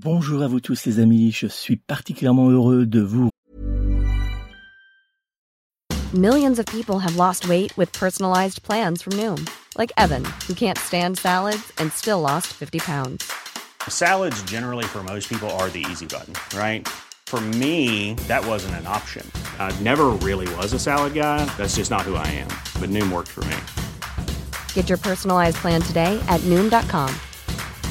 Bonjour à vous tous les amis, je suis particulièrement heureux de vous. Millions of people have lost weight with personalized plans from Noom, like Evan, who can't stand salads and still lost 50 pounds. Salads generally for most people are the easy button, right? For me, that wasn't an option. I never really was a salad guy, that's just not who I am. But Noom worked for me. Get your personalized plan today at Noom.com.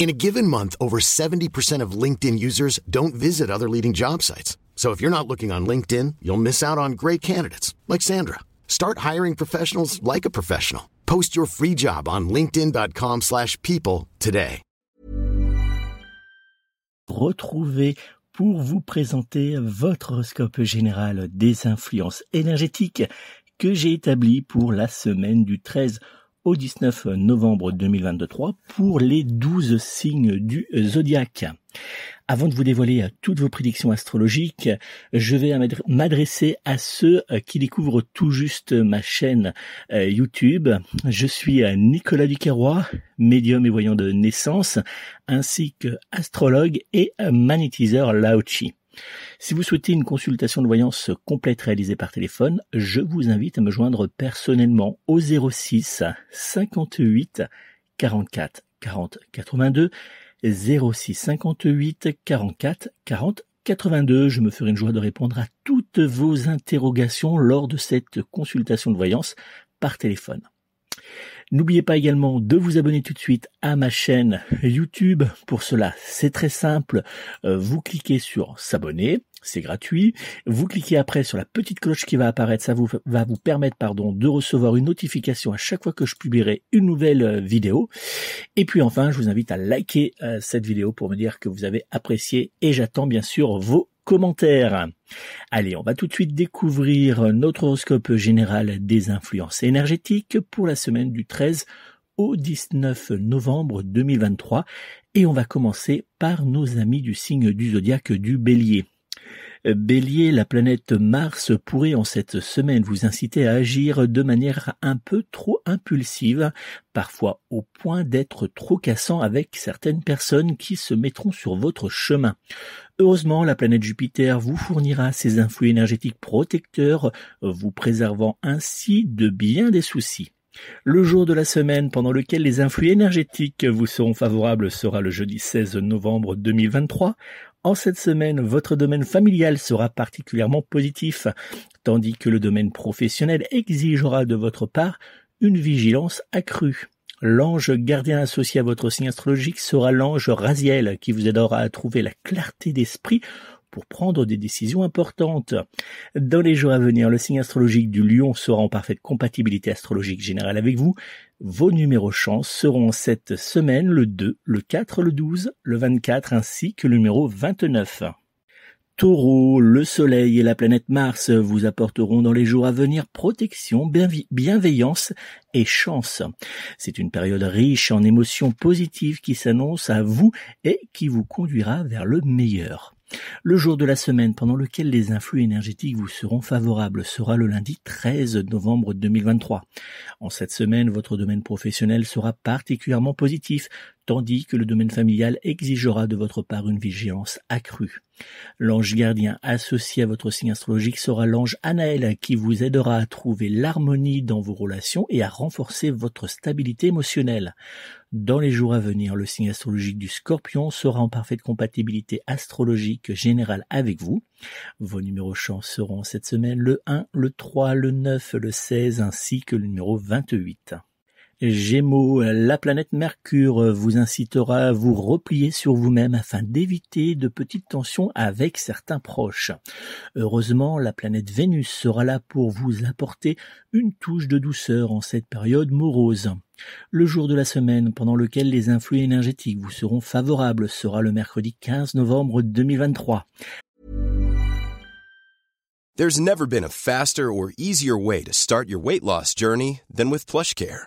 In a given month, over 70% of LinkedIn users don't visit other leading job sites. So if you're not looking on LinkedIn, you'll miss out on great candidates like Sandra. Start hiring professionals like a professional. Post your free job on linkedin.com/people today. Retrouvez pour vous présenter votre horoscope général des influences énergétiques que j'ai établi pour la semaine du 13 au 19 novembre 2023 pour les 12 signes du zodiaque. Avant de vous dévoiler toutes vos prédictions astrologiques, je vais m'adresser à ceux qui découvrent tout juste ma chaîne euh, YouTube. Je suis Nicolas Duquerrois, médium et voyant de naissance, ainsi que astrologue et magnétiseur Laochi. Si vous souhaitez une consultation de voyance complète réalisée par téléphone, je vous invite à me joindre personnellement au 06 58 44 40 82 06 58 44 40 82. Je me ferai une joie de répondre à toutes vos interrogations lors de cette consultation de voyance par téléphone. N'oubliez pas également de vous abonner tout de suite à ma chaîne YouTube. Pour cela, c'est très simple. Euh, vous cliquez sur s'abonner, c'est gratuit. Vous cliquez après sur la petite cloche qui va apparaître, ça vous, va vous permettre pardon, de recevoir une notification à chaque fois que je publierai une nouvelle euh, vidéo. Et puis enfin, je vous invite à liker euh, cette vidéo pour me dire que vous avez apprécié et j'attends bien sûr vos commentaires. Allez, on va tout de suite découvrir notre horoscope général des influences énergétiques pour la semaine du 13 au 19 novembre 2023 et on va commencer par nos amis du signe du zodiaque du bélier. Bélier, la planète Mars pourrait en cette semaine vous inciter à agir de manière un peu trop impulsive, parfois au point d'être trop cassant avec certaines personnes qui se mettront sur votre chemin. Heureusement, la planète Jupiter vous fournira ses influx énergétiques protecteurs, vous préservant ainsi de bien des soucis. Le jour de la semaine pendant lequel les influx énergétiques vous seront favorables sera le jeudi 16 novembre 2023. En cette semaine, votre domaine familial sera particulièrement positif, tandis que le domaine professionnel exigera de votre part une vigilance accrue. L'ange gardien associé à votre signe astrologique sera l'ange Raziel qui vous aidera à trouver la clarté d'esprit pour prendre des décisions importantes. Dans les jours à venir, le signe astrologique du lion sera en parfaite compatibilité astrologique générale avec vous. Vos numéros chance seront cette semaine le 2, le 4, le 12, le 24 ainsi que le numéro 29. Taureau, le Soleil et la planète Mars vous apporteront dans les jours à venir protection, bienveillance et chance. C'est une période riche en émotions positives qui s'annonce à vous et qui vous conduira vers le meilleur. Le jour de la semaine pendant lequel les influx énergétiques vous seront favorables sera le lundi 13 novembre 2023. En cette semaine, votre domaine professionnel sera particulièrement positif, tandis que le domaine familial exigera de votre part une vigilance accrue. L'ange gardien associé à votre signe astrologique sera l'ange Anaël qui vous aidera à trouver l'harmonie dans vos relations et à renforcer votre stabilité émotionnelle. Dans les jours à venir, le signe astrologique du scorpion sera en parfaite compatibilité astrologique générale avec vous. Vos numéros chance seront cette semaine le 1, le 3, le 9, le 16 ainsi que le numéro 28. Gémeaux, la planète Mercure vous incitera à vous replier sur vous-même afin d'éviter de petites tensions avec certains proches. Heureusement, la planète Vénus sera là pour vous apporter une touche de douceur en cette période morose. Le jour de la semaine pendant lequel les influx énergétiques vous seront favorables sera le mercredi 15 novembre 2023. There's never been a faster or easier way to start your weight loss journey than with PlushCare.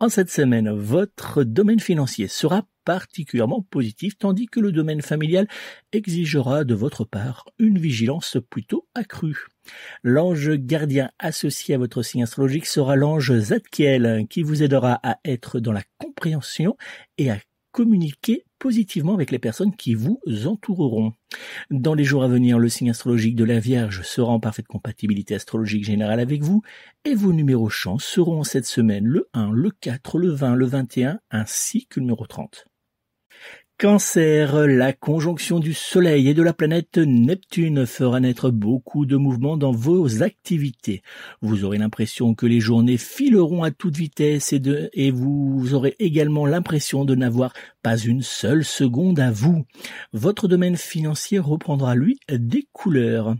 En cette semaine, votre domaine financier sera particulièrement positif, tandis que le domaine familial exigera de votre part une vigilance plutôt accrue. L'ange gardien associé à votre signe astrologique sera l'ange Zadkiel, qui vous aidera à être dans la compréhension et à communiquer positivement avec les personnes qui vous entoureront. Dans les jours à venir, le signe astrologique de la Vierge sera en parfaite compatibilité astrologique générale avec vous et vos numéros chance seront cette semaine le 1, le 4, le 20, le 21 ainsi que le numéro 30. Cancer, la conjonction du Soleil et de la planète Neptune fera naître beaucoup de mouvements dans vos activités. Vous aurez l'impression que les journées fileront à toute vitesse et, vous aurez également l'impression de n'avoir pas une seule seconde à vous. Votre domaine financier reprendra, lui, des couleurs.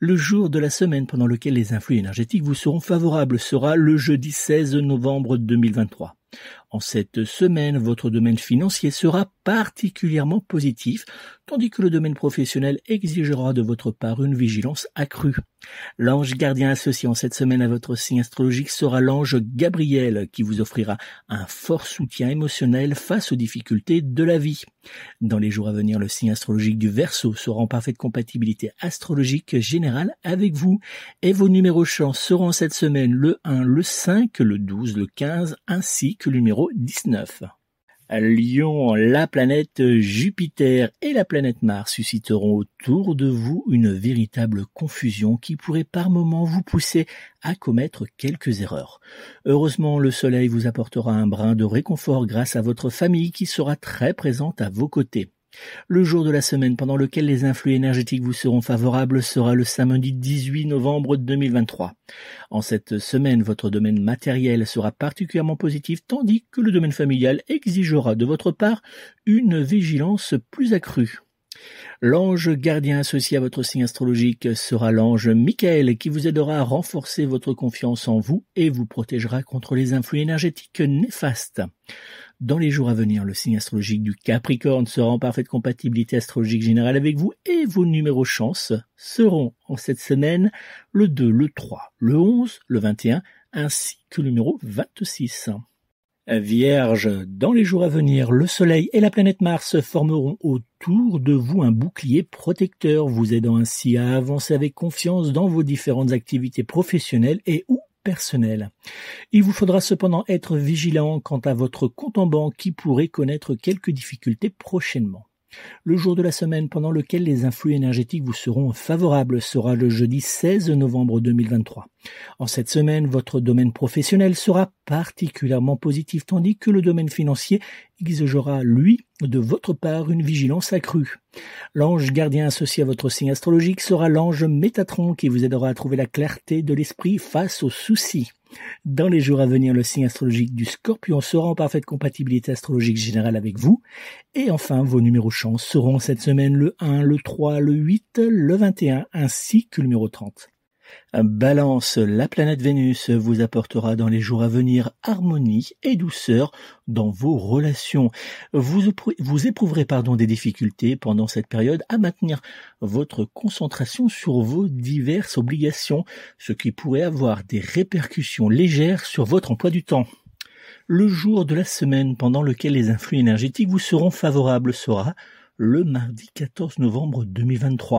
Le jour de la semaine pendant lequel les influx énergétiques vous seront favorables sera le jeudi 16 novembre 2023. En cette semaine, votre domaine financier sera particulièrement positif, tandis que le domaine professionnel exigera de votre part une vigilance accrue. L'ange gardien associé en cette semaine à votre signe astrologique sera l'ange Gabriel, qui vous offrira un fort soutien émotionnel face aux difficultés de la vie. Dans les jours à venir, le signe astrologique du Verseau sera en parfaite compatibilité astrologique générale avec vous, et vos numéros chance seront cette semaine le 1, le 5, le 12, le 15, ainsi que le numéro 19. Lion, la planète Jupiter et la planète Mars susciteront autour de vous une véritable confusion qui pourrait par moments vous pousser à commettre quelques erreurs. Heureusement, le Soleil vous apportera un brin de réconfort grâce à votre famille qui sera très présente à vos côtés. Le jour de la semaine pendant lequel les influx énergétiques vous seront favorables sera le samedi 18 novembre 2023. En cette semaine, votre domaine matériel sera particulièrement positif tandis que le domaine familial exigera de votre part une vigilance plus accrue. L'ange gardien associé à votre signe astrologique sera l'ange Michael qui vous aidera à renforcer votre confiance en vous et vous protégera contre les influx énergétiques néfastes. Dans les jours à venir, le signe astrologique du Capricorne sera en parfaite compatibilité astrologique générale avec vous et vos numéros chance seront en cette semaine le 2, le 3, le 11, le 21 ainsi que le numéro 26. Vierge, dans les jours à venir, le Soleil et la planète Mars formeront autour de vous un bouclier protecteur, vous aidant ainsi à avancer avec confiance dans vos différentes activités professionnelles et ou personnelles. Il vous faudra cependant être vigilant quant à votre compte en banque qui pourrait connaître quelques difficultés prochainement. Le jour de la semaine pendant lequel les influx énergétiques vous seront favorables sera le jeudi 16 novembre 2023. En cette semaine, votre domaine professionnel sera particulièrement positif, tandis que le domaine financier exigera, lui, de votre part une vigilance accrue. L'ange gardien associé à votre signe astrologique sera l'ange Métatron qui vous aidera à trouver la clarté de l'esprit face aux soucis. Dans les jours à venir, le signe astrologique du scorpion sera en parfaite compatibilité astrologique générale avec vous. Et enfin, vos numéros chance seront cette semaine le 1, le 3, le 8, le 21 ainsi que le numéro 30. Balance, la planète Vénus vous apportera dans les jours à venir harmonie et douceur dans vos relations. Vous, éprouverez pardon, des difficultés pendant cette période à maintenir votre concentration sur vos diverses obligations, ce qui pourrait avoir des répercussions légères sur votre emploi du temps. Le jour de la semaine pendant lequel les influx énergétiques vous seront favorables sera le mardi 14 novembre 2023.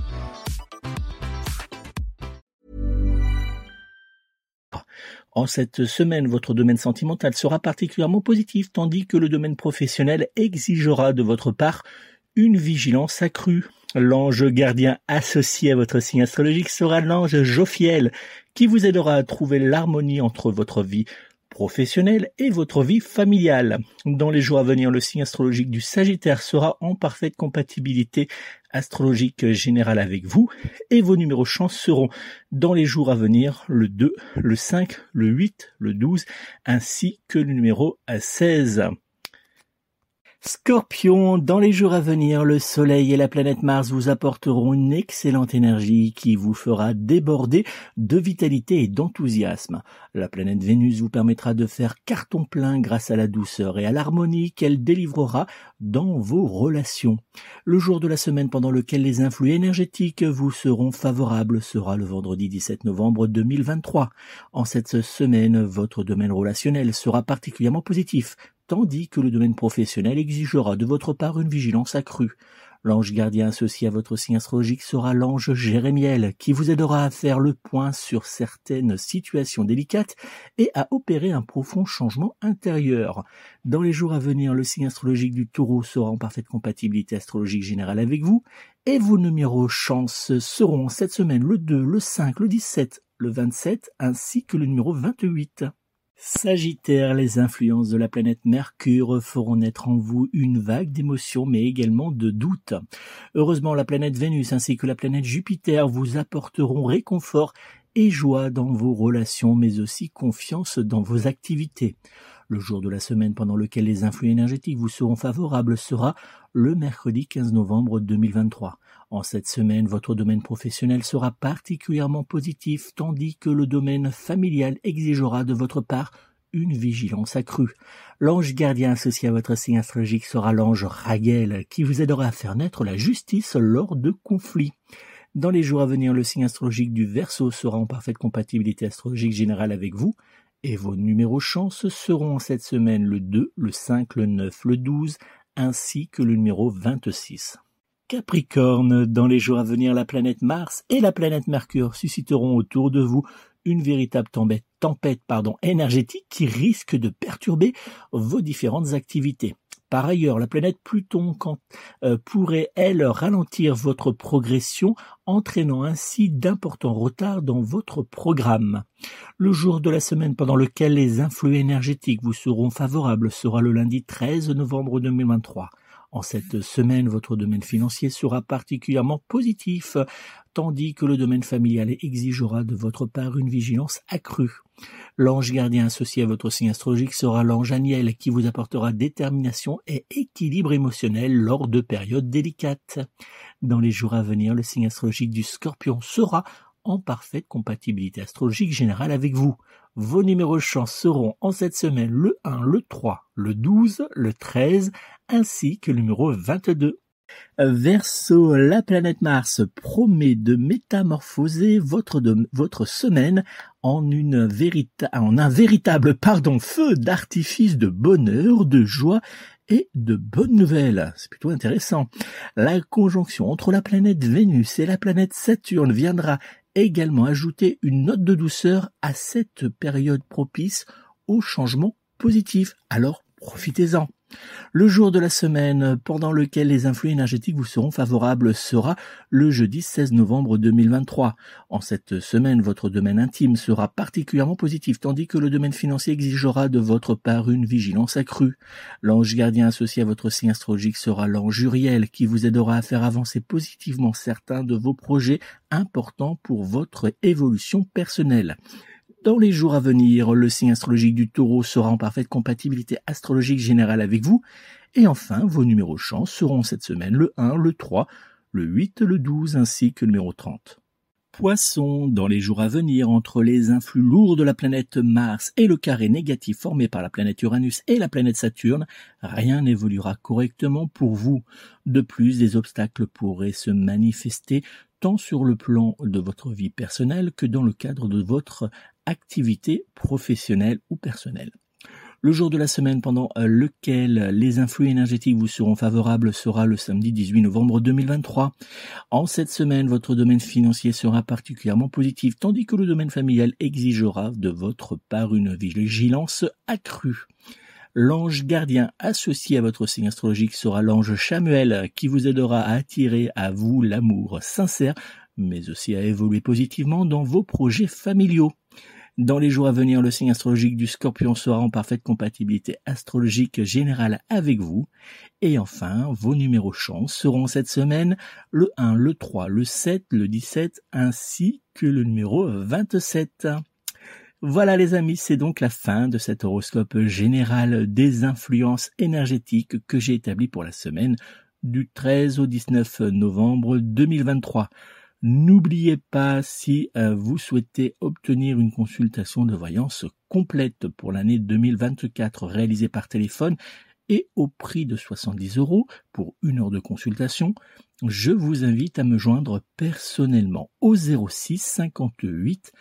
En cette semaine, votre domaine sentimental sera particulièrement positif, tandis que le domaine professionnel exigera de votre part une vigilance accrue. L'ange gardien associé à votre signe astrologique sera l'ange Jophiel, qui vous aidera à trouver l'harmonie entre votre vie professionnelle et votre vie familiale. Dans les jours à venir, le signe astrologique du Sagittaire sera en parfaite compatibilité astrologique générale avec vous et vos numéros chance seront dans les jours à venir le 2, le 5, le 8, le 12 ainsi que le numéro 16. Scorpion, dans les jours à venir, le Soleil et la planète Mars vous apporteront une excellente énergie qui vous fera déborder de vitalité et d'enthousiasme. La planète Vénus vous permettra de faire carton plein grâce à la douceur et à l'harmonie qu'elle délivrera dans vos relations. Le jour de la semaine pendant lequel les influx énergétiques vous seront favorables sera le vendredi 17 novembre 2023. En cette semaine, votre domaine relationnel sera particulièrement positif tandis que le domaine professionnel exigera de votre part une vigilance accrue. L'ange gardien associé à votre signe astrologique sera l'ange Jérémiel, qui vous aidera à faire le point sur certaines situations délicates et à opérer un profond changement intérieur. Dans les jours à venir, le signe astrologique du taureau sera en parfaite compatibilité astrologique générale avec vous, et vos numéros chance seront cette semaine le 2, le 5, le 17, le 27, ainsi que le numéro 28. Sagittaire, les influences de la planète Mercure feront naître en vous une vague d'émotions mais également de doutes. Heureusement, la planète Vénus ainsi que la planète Jupiter vous apporteront réconfort et joie dans vos relations mais aussi confiance dans vos activités. Le jour de la semaine pendant lequel les influx énergétiques vous seront favorables sera le mercredi 15 novembre 2023. En cette semaine, votre domaine professionnel sera particulièrement positif, tandis que le domaine familial exigera de votre part une vigilance accrue. L'ange gardien associé à votre signe astrologique sera l'ange Raguel, qui vous aidera à faire naître la justice lors de conflits. Dans les jours à venir, le signe astrologique du Verseau sera en parfaite compatibilité astrologique générale avec vous, et vos numéros chance seront en cette semaine le 2, le 5, le 9, le 12, ainsi que le numéro 26. Capricorne, dans les jours à venir, la planète Mars et la planète Mercure susciteront autour de vous une véritable tempête, pardon, énergétique qui risque de perturber vos différentes activités. Par ailleurs, la planète Pluton euh, pourrait, elle, ralentir votre progression, entraînant ainsi d'importants retards dans votre programme. Le jour de la semaine pendant lequel les influx énergétiques vous seront favorables sera le lundi 13 novembre 2023. En cette semaine, votre domaine financier sera particulièrement positif, tandis que le domaine familial exigera de votre part une vigilance accrue. L'ange gardien associé à votre signe astrologique sera l'ange Aniel qui vous apportera détermination et équilibre émotionnel lors de périodes délicates. Dans les jours à venir, le signe astrologique du scorpion sera en parfaite compatibilité astrologique générale avec vous. Vos numéros chance seront en cette semaine le 1, le 3, le 12, le 13 ainsi que le numéro 22. Verso, la planète Mars promet de métamorphoser votre, semaine en, en un véritable pardon, feu d'artifice de bonheur, de joie et de bonnes nouvelles. C'est plutôt intéressant. La conjonction entre la planète Vénus et la planète Saturne viendra également ajouter une note de douceur à cette période propice au changement positif. Alors profitez-en. Le jour de la semaine pendant lequel les influx énergétiques vous seront favorables sera le jeudi 16 novembre 2023. En cette semaine, votre domaine intime sera particulièrement positif, tandis que le domaine financier exigera de votre part une vigilance accrue. L'ange gardien associé à votre signe astrologique sera l'ange Uriel, qui vous aidera à faire avancer positivement certains de vos projets importants pour votre évolution personnelle. Dans les jours à venir, le signe astrologique du taureau sera en parfaite compatibilité astrologique générale avec vous. Et enfin, vos numéros chance seront cette semaine le 1, le 3, le 8, le 12 ainsi que le numéro 30. Poisson, dans les jours à venir, entre les influx lourds de la planète Mars et le carré négatif formé par la planète Uranus et la planète Saturne, rien n'évoluera correctement pour vous. De plus, des obstacles pourraient se manifester tant sur le plan de votre vie personnelle que dans le cadre de votre activité professionnelle ou personnelle. Le jour de la semaine pendant euh, lequel les influx énergétiques vous seront favorables sera le samedi 18 novembre 2023. En cette semaine, votre domaine financier sera particulièrement positif, tandis que le domaine familial exigera de votre part une vigilance accrue. L'ange gardien associé à votre signe astrologique sera l'ange Chamuel qui vous aidera à attirer à vous l'amour sincère, mais aussi à évoluer positivement dans vos projets familiaux. Dans les jours à venir, le signe astrologique du scorpion sera en parfaite compatibilité astrologique générale avec vous. Et enfin, vos numéros chance seront cette semaine le 1, le 3, le 7, le 17 ainsi que le numéro 27. Voilà les amis, c'est donc la fin de cet horoscope général des influences énergétiques que j'ai établi pour la semaine du 13 au 19 novembre 2023. N'oubliez pas, si euh, vous souhaitez obtenir une consultation de voyance complète pour l'année 2024 réalisée par téléphone et au prix de 70 euros pour une heure de consultation, je vous invite à me joindre personnellement au 06 58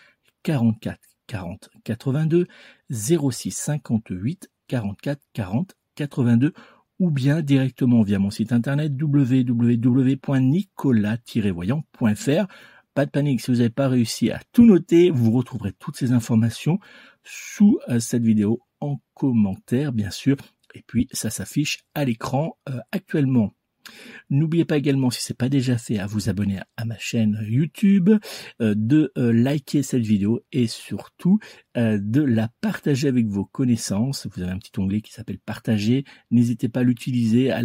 44 40 82 06 58 44 40 82 ou bien directement via mon site internet www.nicolas-voyant.fr. Pas de panique, si vous n'avez pas réussi à tout noter, vous retrouverez toutes ces informations sous euh, cette vidéo en commentaire, bien sûr. Et puis, ça s'affiche à l'écran euh, actuellement. N'oubliez pas également, si ce n'est pas déjà fait, à vous abonner à ma chaîne YouTube, euh, de euh, liker cette vidéo et surtout euh, de la partager avec vos connaissances. Vous avez un petit onglet qui s'appelle partager. N'hésitez pas à l'utiliser, à,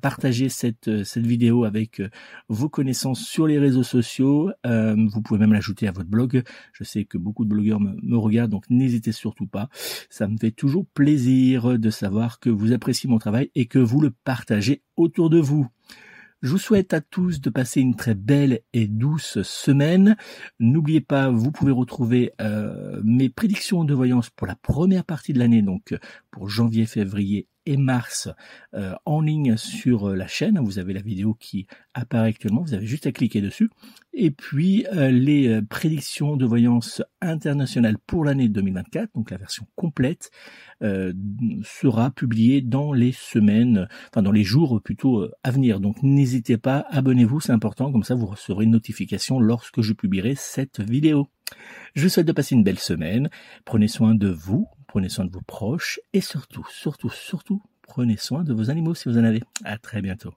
partager cette, vidéo avec vos connaissances sur les réseaux sociaux. vous pouvez même l'ajouter à votre blog. Je sais que beaucoup de blogueurs me regardent, donc n'hésitez surtout pas. Ça me fait toujours plaisir de savoir que vous appréciez mon travail et que vous le partagez autour de vous. Je vous souhaite à tous de passer une très belle et douce semaine. N'oubliez pas, vous pouvez retrouver euh, mes prédictions de voyance pour la première partie de l'année, donc pour janvier, février et mars euh, en ligne sur euh, la chaîne. Vous avez la vidéo qui apparaît actuellement, vous avez juste à cliquer dessus. Et puis euh, les prédictions de voyance internationale pour l'année 2024, donc la version complète, sera publiée dans les semaines, enfin dans les jours plutôt à venir. Donc n'hésitez pas, abonnez-vous, c'est important, comme ça vous recevrez une notification lorsque je publierai cette vidéo. Je vous souhaite de passer une belle semaine. Prenez soin de vous, prenez soin de vos proches et surtout, surtout, surtout, prenez soin de vos animaux si vous en avez. À très bientôt.